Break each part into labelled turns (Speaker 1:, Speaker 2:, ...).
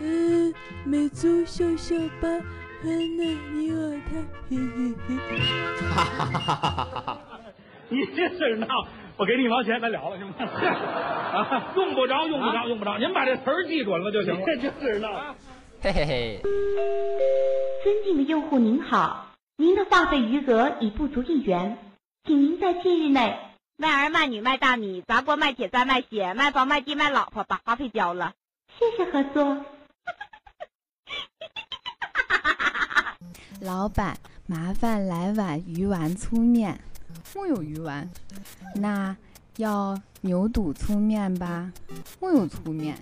Speaker 1: 嗯，美足小小八，很难你我他，嘿嘿嘿。
Speaker 2: 哈哈哈哈哈哈！你这事闹，我给你一毛钱，咱了了，行吗？啊，用不着，用不着，用不着，您把这词儿记准了就行了。这就是闹，
Speaker 3: 嘿嘿嘿。
Speaker 4: 尊敬的用户您好，您的话费余额已不足一元，请您在近日内
Speaker 5: 卖儿卖女卖大米砸锅卖铁再卖血卖房卖地卖老婆把话费交了，
Speaker 4: 谢谢合作。
Speaker 6: 老板，麻烦来碗鱼丸粗面。木有鱼丸，那要牛肚粗面吧？木有粗面，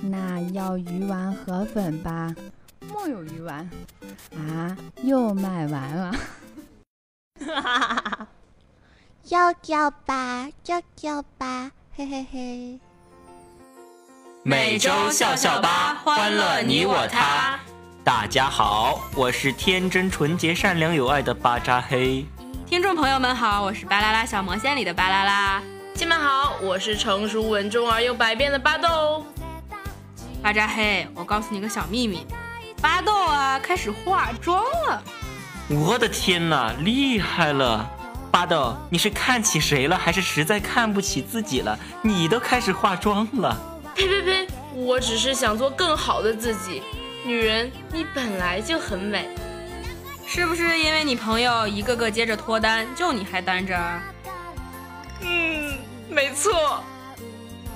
Speaker 6: 那要鱼丸河粉吧？木有鱼丸。啊，又卖完了。哈哈哈
Speaker 7: 要叫吧，要叫吧，嘿嘿嘿。
Speaker 8: 每周笑笑吧，欢乐你我他。大家好，我是天真纯洁、善良有爱的巴扎黑。
Speaker 9: 听众朋友们好，我是巴啦啦小魔仙里的巴啦啦。
Speaker 10: 亲们好，我是成熟稳重而又百变的巴豆。
Speaker 9: 巴扎黑，我告诉你个小秘密，巴豆啊开始化妆了。
Speaker 8: 我的天哪，厉害了！巴豆，你是看起谁了，还是实在看不起自己了？你都开始化妆了？
Speaker 10: 呸呸呸！我只是想做更好的自己。女人，你本来就很美，
Speaker 9: 是不是因为你朋友一个个接着脱单，就你还单着？
Speaker 10: 嗯，没错。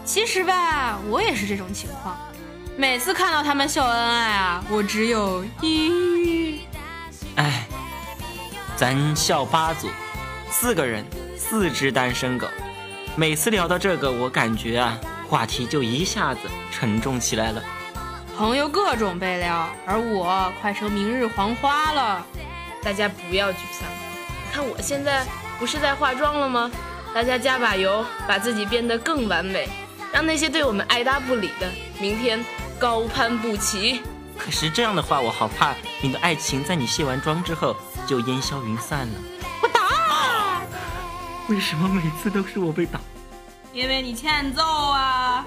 Speaker 9: 其实吧，我也是这种情况。每次看到他们秀恩爱啊，我只有抑郁。
Speaker 8: 哎，咱校八组四个人，四只单身狗。每次聊到这个，我感觉啊，话题就一下子沉重起来了。
Speaker 9: 朋友各种被撩，而我快成明日黄花了。
Speaker 10: 大家不要沮丧，看我现在不是在化妆了吗？大家加把油，把自己变得更完美，让那些对我们爱搭不理的，明天高攀不起。
Speaker 8: 可是这样的话，我好怕你的爱情在你卸完妆之后就烟消云散了。为什么每次都是我被打？
Speaker 9: 因为你欠揍啊！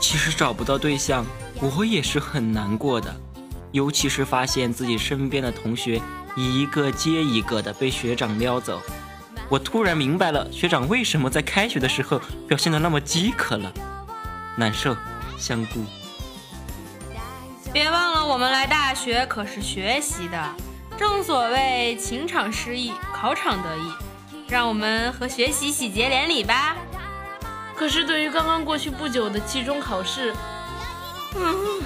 Speaker 8: 其实找不到对象，我也是很难过的，尤其是发现自己身边的同学一个接一个的被学长撩走，我突然明白了学长为什么在开学的时候表现的那么饥渴了，难受，香菇。
Speaker 9: 别忘了，我们来大学可是学习的，正所谓情场失意，考场得意，让我们和学习喜结连理吧。
Speaker 10: 可是，对于刚刚过去不久的期中考试，嗯，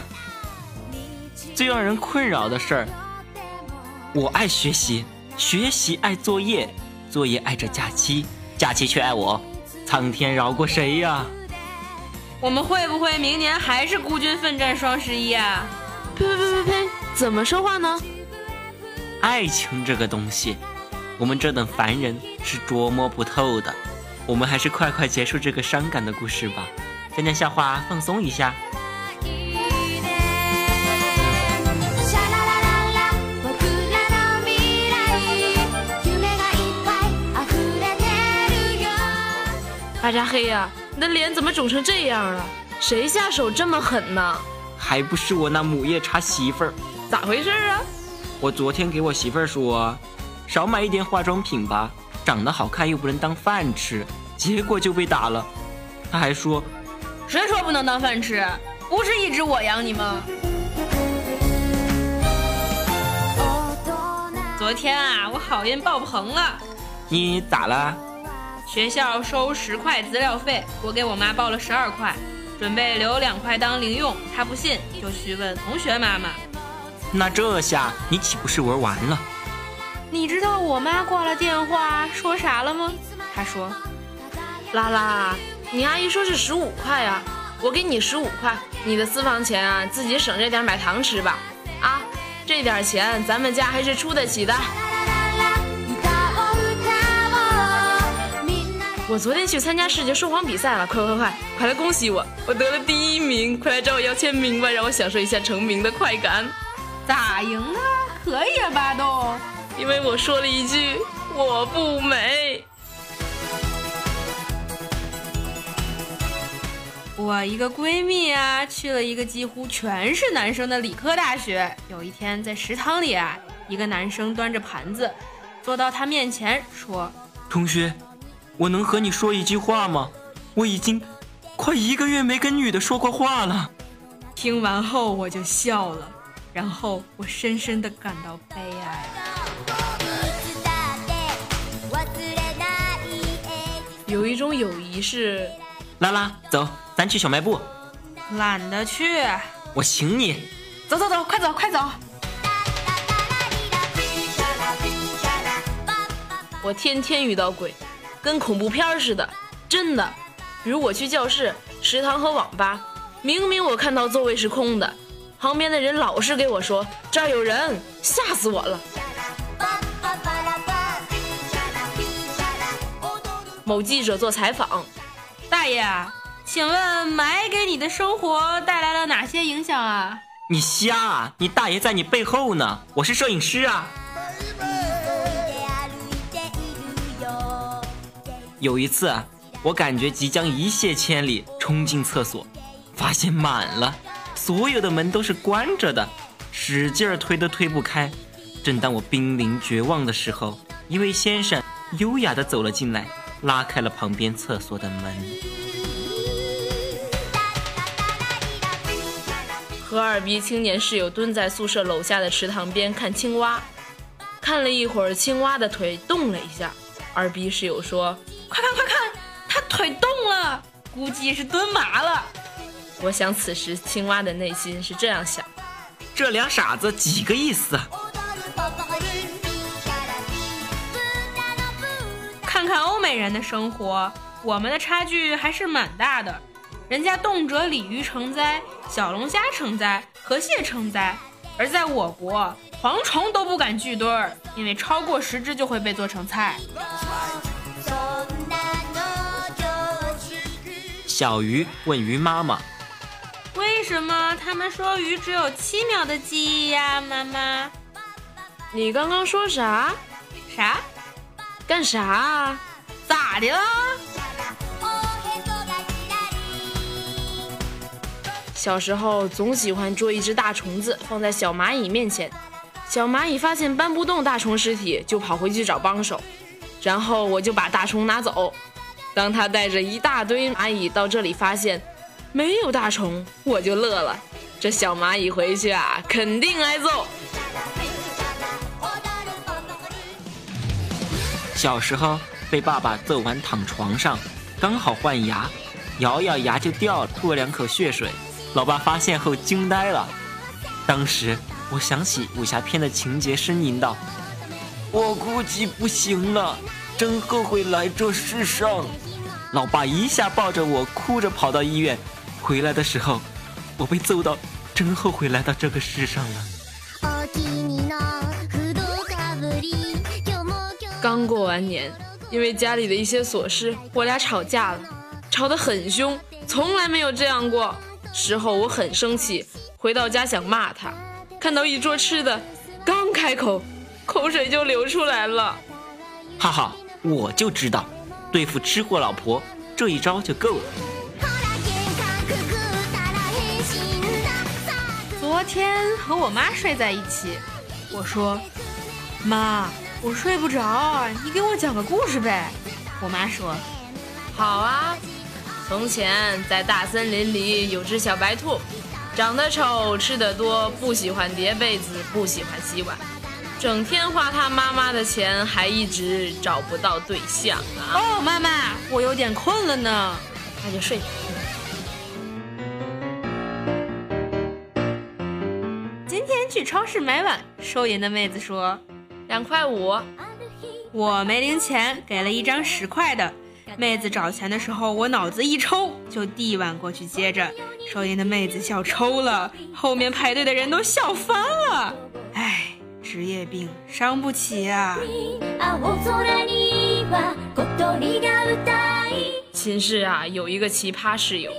Speaker 8: 最让人困扰的事儿，我爱学习，学习爱作业，作业爱着假期，假期却爱我，苍天饶过谁呀？
Speaker 9: 我们会不会明年还是孤军奋战双十一啊？
Speaker 10: 呸呸呸呸呸！怎么说话呢？
Speaker 8: 爱情这个东西，我们这等凡人是捉摸不透的。我们还是快快结束这个伤感的故事吧，讲讲笑话放松一下。
Speaker 10: 巴扎黑呀，你的脸怎么肿成这样了？谁下手这么狠呢？
Speaker 8: 还不是我那母夜叉媳妇儿？
Speaker 10: 咋回事啊？
Speaker 8: 我昨天给我媳妇儿说，少买一点化妆品吧。长得好看又不能当饭吃，结果就被打了。他还说：“
Speaker 9: 谁说不能当饭吃？不是一直我养你吗？”昨天啊，我好运爆棚了。
Speaker 8: 你咋了？
Speaker 9: 学校收十块资料费，我给我妈报了十二块，准备留两块当零用。她不信，就去问同学妈妈。
Speaker 8: 那这下你岂不是玩完了？
Speaker 9: 你知道我妈挂了电话说啥了吗？她说：“
Speaker 10: 拉拉，你阿姨说是十五块啊，我给你十五块，你的私房钱啊，自己省着点买糖吃吧。啊，这点钱咱们家还是出得起的。”我昨天去参加世界说谎比赛了，快快快，快来恭喜我，我得了第一名，快来找我要签名吧，让我享受一下成名的快感。
Speaker 9: 咋赢啊？可以啊，巴豆。
Speaker 10: 因为我说了一句我不美。
Speaker 9: 我一个闺蜜啊，去了一个几乎全是男生的理科大学。有一天在食堂里啊，一个男生端着盘子坐到她面前，说：“
Speaker 8: 同学，我能和你说一句话吗？我已经快一个月没跟女的说过话了。”
Speaker 9: 听完后我就笑了，然后我深深的感到悲哀。
Speaker 10: 有一种友谊是，
Speaker 8: 拉拉，走，咱去小卖部。
Speaker 9: 懒得去，
Speaker 8: 我请你。
Speaker 9: 走走走，快走快走。
Speaker 10: 我天天遇到鬼，跟恐怖片似的，真的。比如我去教室、食堂和网吧，明明我看到座位是空的，旁边的人老是给我说这儿有人，吓死我了。某记者做采访，
Speaker 9: 大爷，请问霾给你的生活带来了哪些影响啊？
Speaker 8: 你瞎啊！你大爷在你背后呢，我是摄影师啊。有一次，我感觉即将一泻千里，冲进厕所，发现满了，所有的门都是关着的，使劲儿推都推不开。正当我濒临绝望的时候，一位先生优雅地走了进来。拉开了旁边厕所的门。
Speaker 10: 和二逼青年室友蹲在宿舍楼下的池塘边看青蛙，看了一会儿，青蛙的腿动了一下。二逼室友说：“
Speaker 9: 快看快看，他腿动了，估计是蹲麻了。”
Speaker 10: 我想此时青蛙的内心是这样想：
Speaker 8: 这俩傻子几个意思啊？
Speaker 9: 看欧美人的生活，我们的差距还是蛮大的。人家动辄鲤鱼成灾，小龙虾成灾，河蟹成灾，而在我国，蝗虫都不敢聚堆儿，因为超过十只就会被做成菜。
Speaker 8: 小鱼问鱼妈妈：“
Speaker 9: 为什么他们说鱼只有七秒的记忆呀？”妈妈，
Speaker 10: 你刚刚说啥？
Speaker 9: 啥？
Speaker 10: 干啥啊？
Speaker 9: 咋的啦？
Speaker 10: 小时候总喜欢捉一只大虫子放在小蚂蚁面前，小蚂蚁发现搬不动大虫尸体，就跑回去找帮手，然后我就把大虫拿走。当他带着一大堆蚂蚁到这里，发现没有大虫，我就乐了。这小蚂蚁回去啊，肯定挨揍。
Speaker 8: 小时候被爸爸揍完躺床上，刚好换牙，咬咬牙就掉了，吐了两口血水。老爸发现后惊呆了。当时我想起武侠片的情节，呻吟道：“我估计不行了，真后悔来这世上。”老爸一下抱着我，哭着跑到医院。回来的时候，我被揍到，真后悔来到这个世上了。
Speaker 10: 刚过完年，因为家里的一些琐事，我俩吵架了，吵得很凶，从来没有这样过。事后我很生气，回到家想骂他，看到一桌吃的，刚开口，口水就流出来了。
Speaker 8: 哈哈，我就知道，对付吃货老婆这一招就够了。
Speaker 9: 天和我妈睡在一起，我说，妈。我睡不着，你给我讲个故事呗。我妈说：“
Speaker 10: 好啊。从前在大森林里有只小白兔，长得丑，吃得多，不喜欢叠被子，不喜欢洗碗，整天花他妈妈的钱，还一直找不到对象啊。”
Speaker 9: 哦，妈妈，我有点困了呢，
Speaker 10: 那就睡。
Speaker 9: 去超市买碗，收银的妹子说。
Speaker 10: 两块五，
Speaker 9: 我没零钱，给了一张十块的。妹子找钱的时候，我脑子一抽，就递碗过去接着。收银的妹子笑抽了，后面排队的人都笑翻了。唉，职业病伤不起啊。
Speaker 10: 寝室啊，有一个奇葩室友，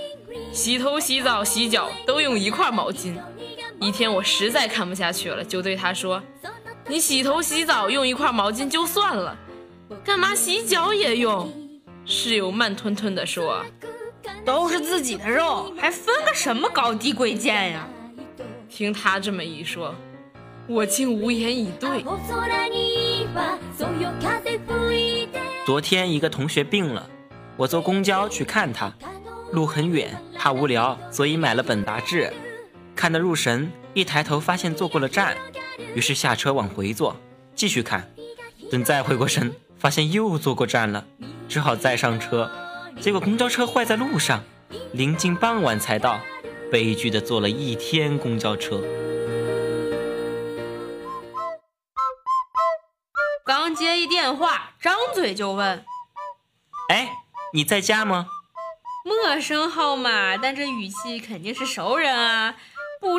Speaker 10: 洗头、洗澡、洗脚都用一块毛巾。一天我实在看不下去了，就对他说。你洗头洗澡用一块毛巾就算了，干嘛洗脚也用？室友慢吞吞地说：“
Speaker 9: 都是是自己的肉，还分个什么高低贵贱呀？
Speaker 10: 听他这么一说，我竟无言以对。
Speaker 8: 昨天一个同学病了，我坐公交去看他，路很远，怕无聊，所以买了本杂志，看得入神。一抬头发现坐过了站，于是下车往回坐，继续看。等再回过神，发现又坐过站了，只好再上车。结果公交车坏在路上，临近傍晚才到，悲剧的坐了一天公交车。
Speaker 9: 刚接一电话，张嘴就问：“
Speaker 8: 哎，你在家吗？”
Speaker 9: 陌生号码，但这语气肯定是熟人啊。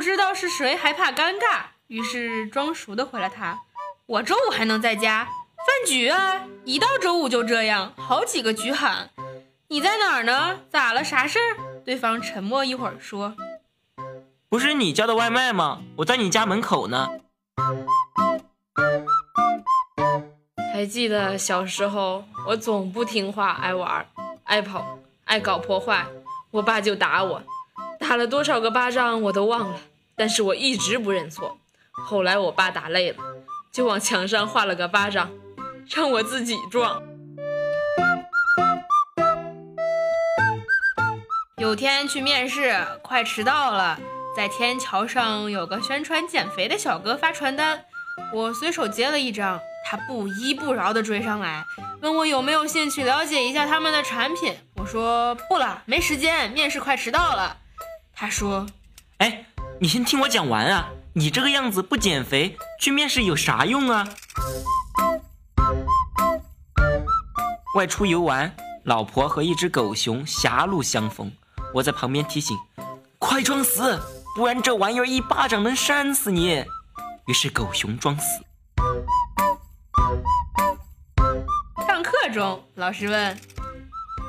Speaker 9: 不知道是谁，还怕尴尬，于是装熟的回了他：“我周五还能在家，饭局啊！一到周五就这样，好几个局喊。你在哪儿呢？咋了？啥事儿？”对方沉默一会儿说：“
Speaker 8: 不是你叫的外卖吗？我在你家门口呢。”
Speaker 10: 还记得小时候，我总不听话，爱玩，爱跑，爱搞破坏，我爸就打我。打了多少个巴掌我都忘了，但是我一直不认错。后来我爸打累了，就往墙上画了个巴掌，让我自己撞。
Speaker 9: 有天去面试，快迟到了，在天桥上有个宣传减肥的小哥发传单，我随手接了一张，他不依不饶地追上来，问我有没有兴趣了解一下他们的产品。我说不了，没时间，面试快迟到了。他说：“
Speaker 8: 哎，你先听我讲完啊！你这个样子不减肥，去面试有啥用啊？”外出游玩，老婆和一只狗熊狭路相逢，我在旁边提醒：“快装死，不然这玩意儿一巴掌能扇死你。”于是狗熊装死。
Speaker 9: 上课中，老师问：“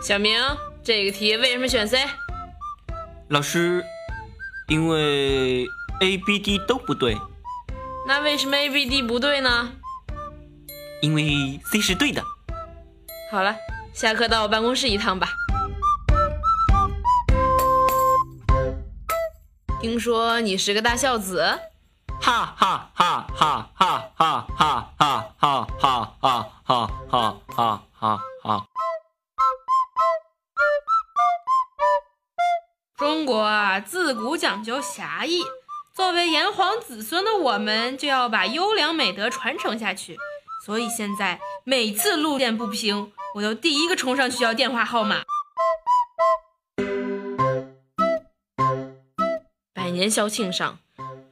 Speaker 10: 小明，这个题为什么选 C？”
Speaker 8: 老师，因为 A、B、D 都不对。
Speaker 10: 那为什么 A、B、D 不对呢？
Speaker 8: 因为 C 是对的。
Speaker 10: 好了，下课到我办公室一趟吧。听说你是个大孝子？
Speaker 8: 哈哈哈哈哈哈哈哈哈哈哈哈哈哈哈
Speaker 9: 中国啊，自古讲究侠义。作为炎黄子孙的我们，就要把优良美德传承下去。所以现在每次路见不平，我都第一个冲上去要电话号码。
Speaker 10: 百年校庆上，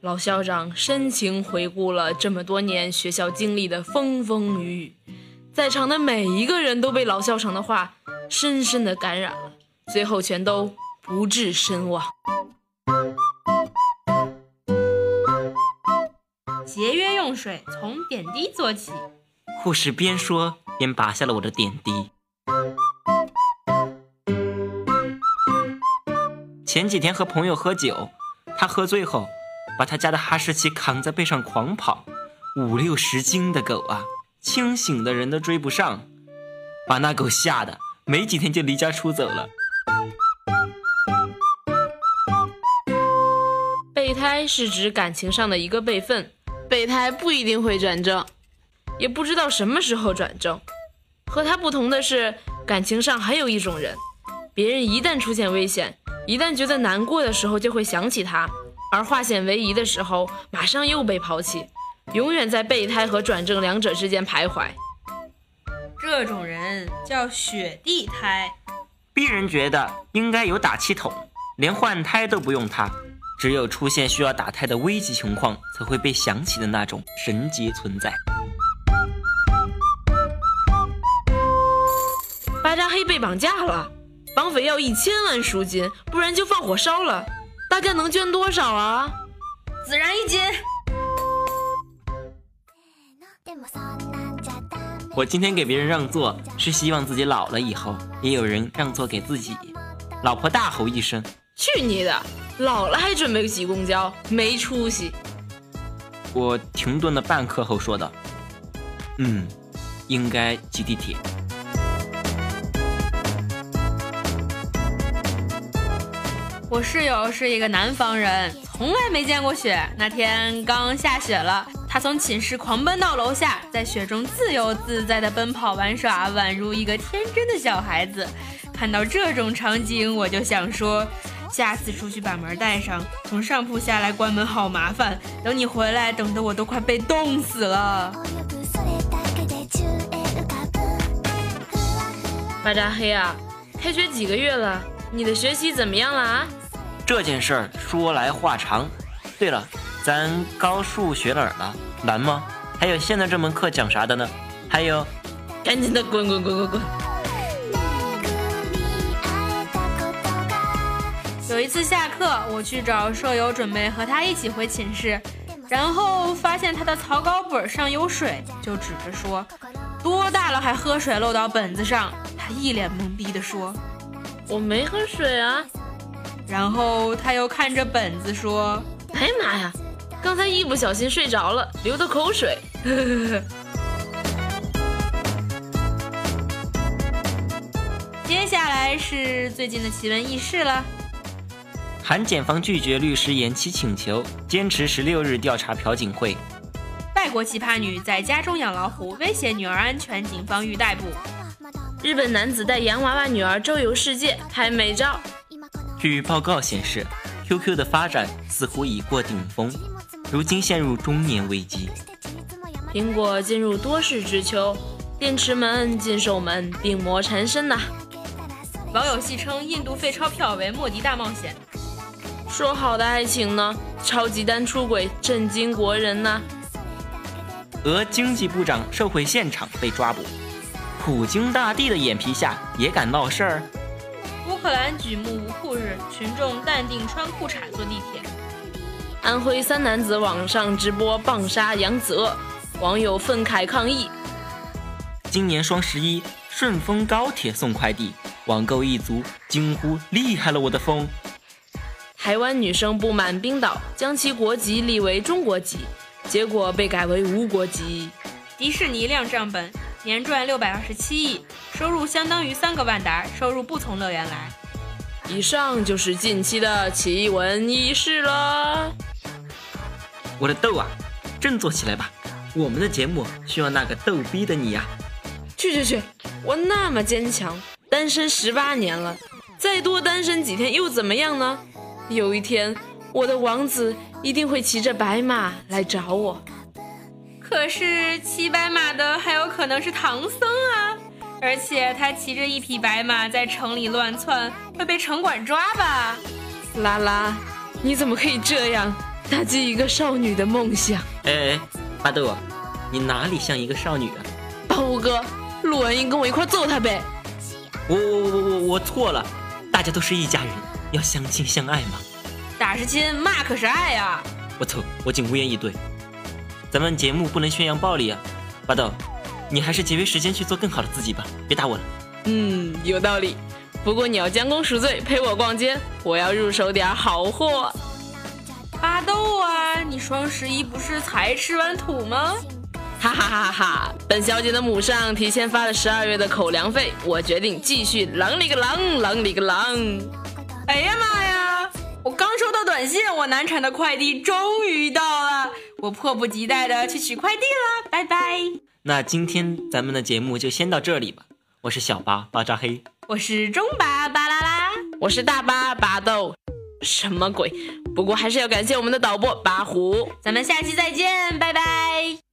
Speaker 10: 老校长深情回顾了这么多年学校经历的风风雨雨，在场的每一个人都被老校长的话深深的感染了，最后全都。不治身亡。
Speaker 9: 节约用水，从点滴做起。
Speaker 8: 护士边说边拔下了我的点滴。前几天和朋友喝酒，他喝醉后把他家的哈士奇扛在背上狂跑，五六十斤的狗啊，清醒的人都追不上，把那狗吓得没几天就离家出走了。
Speaker 10: 胎是指感情上的一个备份，备胎不一定会转正，也不知道什么时候转正。和他不同的是，感情上还有一种人，别人一旦出现危险，一旦觉得难过的时候，就会想起他，而化险为夷的时候，马上又被抛弃，永远在备胎和转正两者之间徘徊。
Speaker 9: 这种人叫雪地胎。
Speaker 8: 鄙人觉得应该有打气筒，连换胎都不用它。只有出现需要打胎的危急情况，才会被想起的那种神级存在。
Speaker 10: 巴扎黑被绑架了，绑匪要一千万赎金，不然就放火烧了。大家能捐多少啊？
Speaker 9: 孜然一斤。
Speaker 8: 我今天给别人让座，是希望自己老了以后也有人让座给自己。老婆大吼一声：“
Speaker 10: 去你的！”老了还准备挤公交，没出息！
Speaker 8: 我停顿了半刻后说道：“嗯，应该挤地铁。”
Speaker 9: 我室友是一个南方人，从来没见过雪。那天刚下雪了，他从寝室狂奔到楼下，在雪中自由自在的奔跑玩耍，宛如一个天真的小孩子。看到这种场景，我就想说，下次出去把门带上，从上铺下来关门好麻烦。等你回来，等得我都快被冻死了。
Speaker 10: 巴扎黑啊，开学几个月了，你的学习怎么样了啊？
Speaker 8: 这件事儿说来话长。对了，咱高数学哪儿了？难吗？还有现在这门课讲啥的呢？还有，
Speaker 10: 赶紧的滚滚滚滚滚！
Speaker 9: 次下课，我去找舍友，准备和他一起回寝室，然后发现他的草稿本上有水，就指着说：“多大了还喝水漏到本子上？”他一脸懵逼地说：“
Speaker 10: 我没喝水啊。”
Speaker 9: 然后他又看着本子说：“
Speaker 10: 哎呀妈呀，刚才一不小心睡着了，流的口水。”
Speaker 9: 接下来是最近的奇闻异事了。
Speaker 8: 韩检方拒绝律师延期请求，坚持十六日调查朴槿惠。
Speaker 9: 外国奇葩女在家中养老虎，威胁女儿安全，警方欲逮捕。
Speaker 10: 日本男子带洋娃娃女儿周游世界，拍美照。
Speaker 8: 据报告显示，QQ 的发展似乎已过顶峰，如今陷入中年危机。
Speaker 10: 苹果进入多事之秋，电池门、禁售门病魔缠身呐。
Speaker 9: 网友戏称印度废钞票为莫迪大冒险。
Speaker 10: 说好的爱情呢？超级单出轨，震惊国人呐！
Speaker 8: 俄经济部长受贿现场被抓捕，普京大帝的眼皮下也敢闹事儿？
Speaker 9: 乌克兰举目无酷日，群众淡定穿裤衩坐地铁。
Speaker 10: 安徽三男子网上直播棒杀扬子鳄，网友愤慨抗议。
Speaker 8: 今年双十一，顺丰高铁送快递，网购一族惊呼：“厉害了我的风！”
Speaker 10: 台湾女生不满冰岛将其国籍立为中国籍，结果被改为无国籍。
Speaker 9: 迪士尼亮账本，年赚六百二十七亿，收入相当于三个万达，收入不从乐园来。
Speaker 10: 以上就是近期的奇闻异事了。
Speaker 8: 我的豆啊，振作起来吧！我们的节目需要那个逗逼的你呀！
Speaker 10: 去去去，我那么坚强，单身十八年了，再多单身几天又怎么样呢？有一天，我的王子一定会骑着白马来找我。
Speaker 9: 可是骑白马的还有可能是唐僧啊！而且他骑着一匹白马在城里乱窜，会被城管抓吧？
Speaker 10: 拉拉，你怎么可以这样打击一个少女的梦想？
Speaker 8: 哎哎，巴豆，你哪里像一个少女啊？
Speaker 10: 八五哥，陆文英跟我一块揍他呗！
Speaker 8: 我我我我我错了，大家都是一家人。要相亲相爱吗？
Speaker 9: 打是亲，骂可是爱呀！
Speaker 8: 我操，我竟无言以对。咱们节目不能宣扬暴力啊！巴豆，你还是节约时间去做更好的自己吧，别打我了。
Speaker 10: 嗯，有道理。不过你要将功赎罪，陪我逛街，我要入手点好货。
Speaker 9: 巴豆啊，你双十一不是才吃完土吗？
Speaker 10: 哈哈哈哈哈！本小姐的母上提前发了十二月的口粮费，我决定继续狼里个狼，狼里个狼。
Speaker 9: 哎呀妈呀！我刚收到短信，我难产的快递终于到了，我迫不及待的去取快递了。拜拜。
Speaker 8: 那今天咱们的节目就先到这里吧。我是小八巴扎黑，
Speaker 9: 我是中巴巴啦啦，
Speaker 10: 我是大巴巴豆。什么鬼？不过还是要感谢我们的导播八虎。
Speaker 9: 咱们下期再见，拜拜。